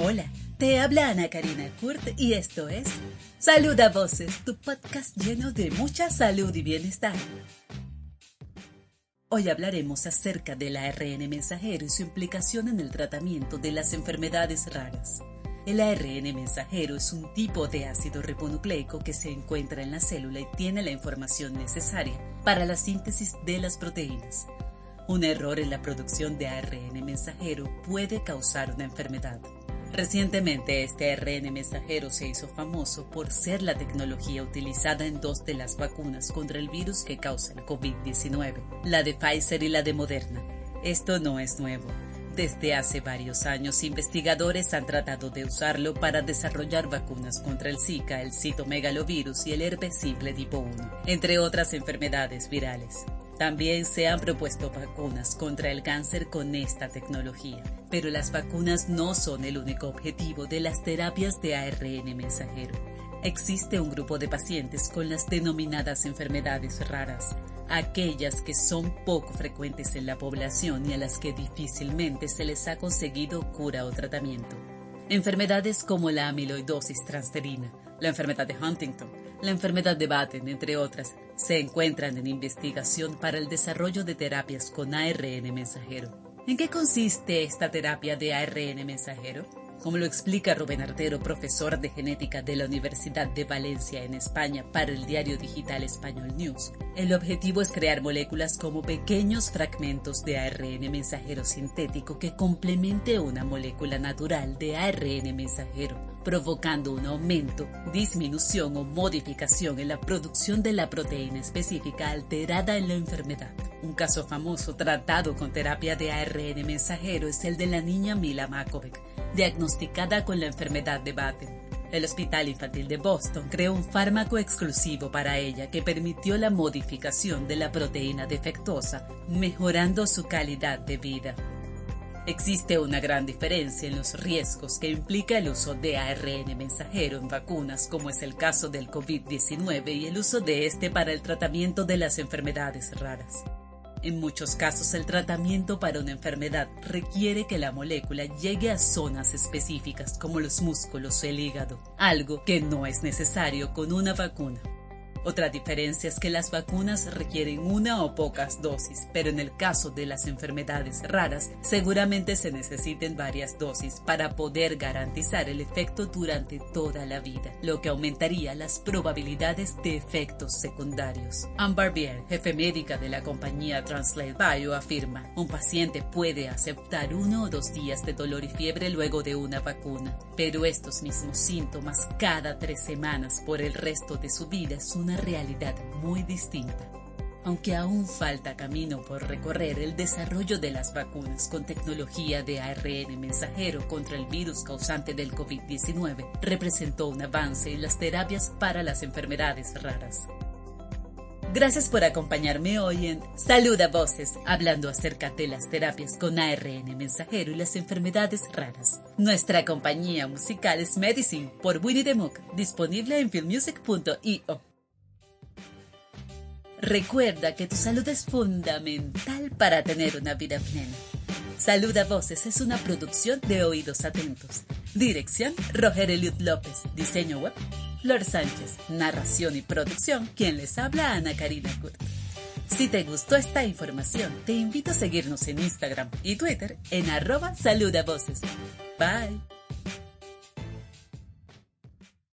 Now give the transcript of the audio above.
Hola, te habla Ana Karina Kurt y esto es Salud a Voces, tu podcast lleno de mucha salud y bienestar. Hoy hablaremos acerca del ARN mensajero y su implicación en el tratamiento de las enfermedades raras. El ARN mensajero es un tipo de ácido ribonucleico que se encuentra en la célula y tiene la información necesaria para la síntesis de las proteínas. Un error en la producción de ARN mensajero puede causar una enfermedad. Recientemente este ARN mensajero se hizo famoso por ser la tecnología utilizada en dos de las vacunas contra el virus que causa el COVID-19, la de Pfizer y la de Moderna. Esto no es nuevo. Desde hace varios años, investigadores han tratado de usarlo para desarrollar vacunas contra el Zika, el citomegalovirus y el herpes simple tipo 1, entre otras enfermedades virales. También se han propuesto vacunas contra el cáncer con esta tecnología, pero las vacunas no son el único objetivo de las terapias de ARN mensajero. Existe un grupo de pacientes con las denominadas enfermedades raras, aquellas que son poco frecuentes en la población y a las que difícilmente se les ha conseguido cura o tratamiento. Enfermedades como la amiloidosis transferina, la enfermedad de Huntington, la enfermedad de Batten, entre otras, se encuentran en investigación para el desarrollo de terapias con ARN mensajero. ¿En qué consiste esta terapia de ARN mensajero? Como lo explica Rubén Artero, profesor de genética de la Universidad de Valencia en España para el diario digital Español News, el objetivo es crear moléculas como pequeños fragmentos de ARN mensajero sintético que complemente una molécula natural de ARN mensajero, provocando un aumento, disminución o modificación en la producción de la proteína específica alterada en la enfermedad. Un caso famoso tratado con terapia de ARN mensajero es el de la niña Mila Makovic, diagnosticada con la enfermedad de Batten. El Hospital Infantil de Boston creó un fármaco exclusivo para ella que permitió la modificación de la proteína defectuosa, mejorando su calidad de vida. Existe una gran diferencia en los riesgos que implica el uso de ARN mensajero en vacunas, como es el caso del COVID-19 y el uso de este para el tratamiento de las enfermedades raras. En muchos casos el tratamiento para una enfermedad requiere que la molécula llegue a zonas específicas como los músculos o el hígado, algo que no es necesario con una vacuna. Otra diferencia es que las vacunas requieren una o pocas dosis, pero en el caso de las enfermedades raras, seguramente se necesiten varias dosis para poder garantizar el efecto durante toda la vida, lo que aumentaría las probabilidades de efectos secundarios. Anne Barbier, jefe médica de la compañía Translate Bio, afirma, un paciente puede aceptar uno o dos días de dolor y fiebre luego de una vacuna, pero estos mismos síntomas cada tres semanas por el resto de su vida son una realidad muy distinta. Aunque aún falta camino por recorrer, el desarrollo de las vacunas con tecnología de ARN mensajero contra el virus causante del COVID-19 representó un avance en las terapias para las enfermedades raras. Gracias por acompañarme hoy en Saluda Voces, hablando acerca de las terapias con ARN mensajero y las enfermedades raras. Nuestra compañía musical es Medicine por Winnie the Mook, disponible en filmmusic.io. Recuerda que tu salud es fundamental para tener una vida plena. Saluda Voces es una producción de Oídos Atentos. Dirección, Roger Eliud López. Diseño web, Flor Sánchez. Narración y producción, quien les habla, Ana Karina Kurt. Si te gustó esta información, te invito a seguirnos en Instagram y Twitter en arroba saludavoces. Bye.